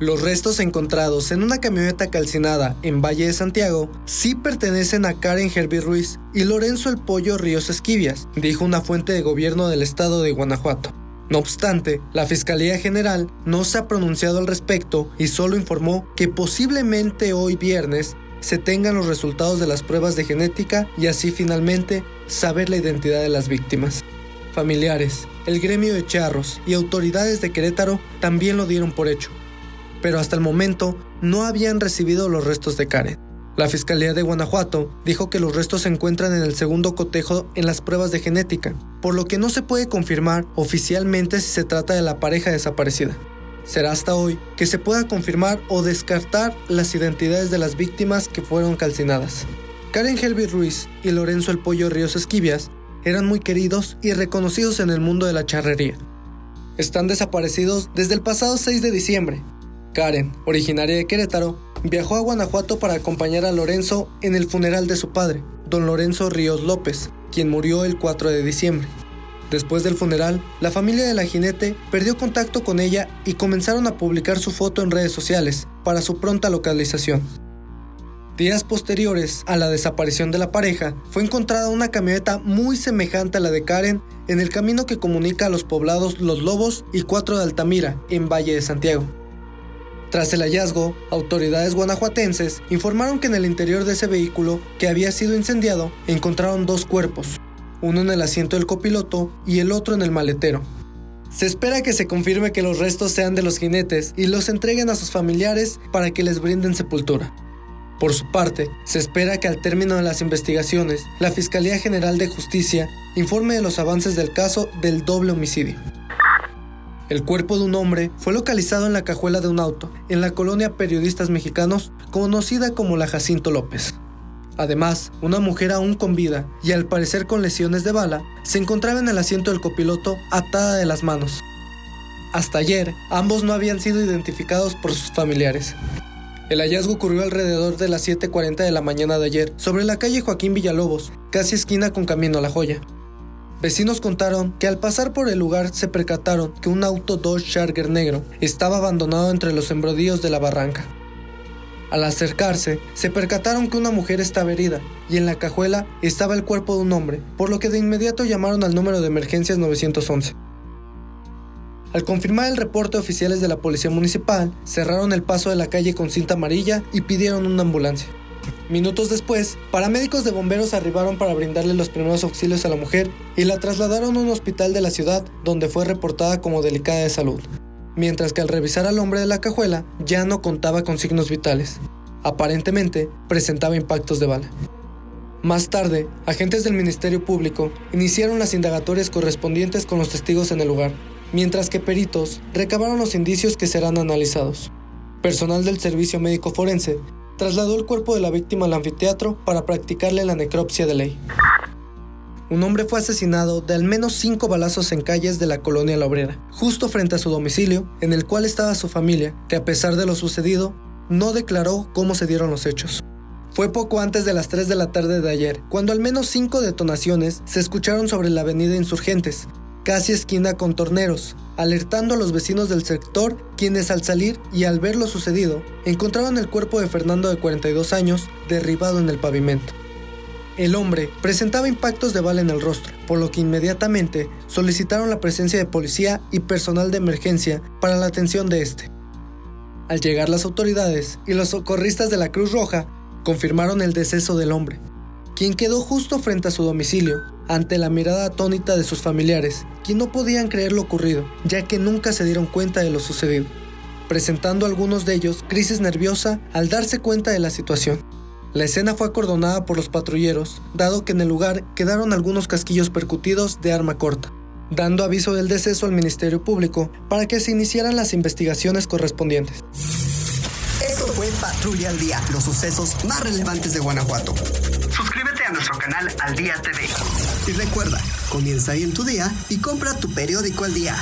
Los restos encontrados en una camioneta calcinada en Valle de Santiago sí pertenecen a Karen Herbie Ruiz y Lorenzo El Pollo Ríos Esquivias, dijo una fuente de gobierno del estado de Guanajuato. No obstante, la Fiscalía General no se ha pronunciado al respecto y solo informó que posiblemente hoy viernes se tengan los resultados de las pruebas de genética y así finalmente saber la identidad de las víctimas. Familiares, el gremio de charros y autoridades de Querétaro también lo dieron por hecho pero hasta el momento no habían recibido los restos de Karen. La Fiscalía de Guanajuato dijo que los restos se encuentran en el segundo cotejo en las pruebas de genética, por lo que no se puede confirmar oficialmente si se trata de la pareja desaparecida. Será hasta hoy que se pueda confirmar o descartar las identidades de las víctimas que fueron calcinadas. Karen Helby Ruiz y Lorenzo El Pollo Ríos Esquivias eran muy queridos y reconocidos en el mundo de la charrería. Están desaparecidos desde el pasado 6 de diciembre, Karen, originaria de Querétaro, viajó a Guanajuato para acompañar a Lorenzo en el funeral de su padre, don Lorenzo Ríos López, quien murió el 4 de diciembre. Después del funeral, la familia de la jinete perdió contacto con ella y comenzaron a publicar su foto en redes sociales para su pronta localización. Días posteriores a la desaparición de la pareja, fue encontrada una camioneta muy semejante a la de Karen en el camino que comunica a los poblados Los Lobos y Cuatro de Altamira, en Valle de Santiago. Tras el hallazgo, autoridades guanajuatenses informaron que en el interior de ese vehículo, que había sido incendiado, encontraron dos cuerpos, uno en el asiento del copiloto y el otro en el maletero. Se espera que se confirme que los restos sean de los jinetes y los entreguen a sus familiares para que les brinden sepultura. Por su parte, se espera que al término de las investigaciones, la Fiscalía General de Justicia informe de los avances del caso del doble homicidio. El cuerpo de un hombre fue localizado en la cajuela de un auto, en la colonia Periodistas Mexicanos, conocida como la Jacinto López. Además, una mujer aún con vida y al parecer con lesiones de bala, se encontraba en el asiento del copiloto atada de las manos. Hasta ayer, ambos no habían sido identificados por sus familiares. El hallazgo ocurrió alrededor de las 7.40 de la mañana de ayer, sobre la calle Joaquín Villalobos, casi esquina con Camino a la Joya. Vecinos contaron que al pasar por el lugar se percataron que un auto Dodge Charger negro estaba abandonado entre los sembradíos de la barranca. Al acercarse, se percataron que una mujer estaba herida y en la cajuela estaba el cuerpo de un hombre, por lo que de inmediato llamaron al número de emergencias 911. Al confirmar el reporte oficiales de la Policía Municipal, cerraron el paso de la calle con cinta amarilla y pidieron una ambulancia. Minutos después, paramédicos de bomberos arribaron para brindarle los primeros auxilios a la mujer y la trasladaron a un hospital de la ciudad donde fue reportada como delicada de salud, mientras que al revisar al hombre de la cajuela ya no contaba con signos vitales. Aparentemente presentaba impactos de bala. Más tarde, agentes del Ministerio Público iniciaron las indagatorias correspondientes con los testigos en el lugar, mientras que peritos recabaron los indicios que serán analizados. Personal del Servicio Médico Forense trasladó el cuerpo de la víctima al anfiteatro para practicarle la necropsia de ley. Un hombre fue asesinado de al menos cinco balazos en calles de la colonia La Obrera, justo frente a su domicilio, en el cual estaba su familia, que a pesar de lo sucedido, no declaró cómo se dieron los hechos. Fue poco antes de las 3 de la tarde de ayer, cuando al menos cinco detonaciones se escucharon sobre la avenida Insurgentes, casi esquina con torneros, alertando a los vecinos del sector, quienes al salir y al ver lo sucedido, encontraron el cuerpo de Fernando de 42 años derribado en el pavimento. El hombre presentaba impactos de bala en el rostro, por lo que inmediatamente solicitaron la presencia de policía y personal de emergencia para la atención de este. Al llegar las autoridades y los socorristas de la Cruz Roja confirmaron el deceso del hombre, quien quedó justo frente a su domicilio, ante la mirada atónita de sus familiares, quien no podían creer lo ocurrido, ya que nunca se dieron cuenta de lo sucedido, presentando algunos de ellos crisis nerviosa al darse cuenta de la situación. La escena fue acordonada por los patrulleros, dado que en el lugar quedaron algunos casquillos percutidos de arma corta, dando aviso del deceso al Ministerio Público para que se iniciaran las investigaciones correspondientes. Esto fue Patrulla al Día, los sucesos más relevantes de Guanajuato a nuestro canal Al Día TV. Y recuerda, comienza ahí en tu día y compra tu periódico al día.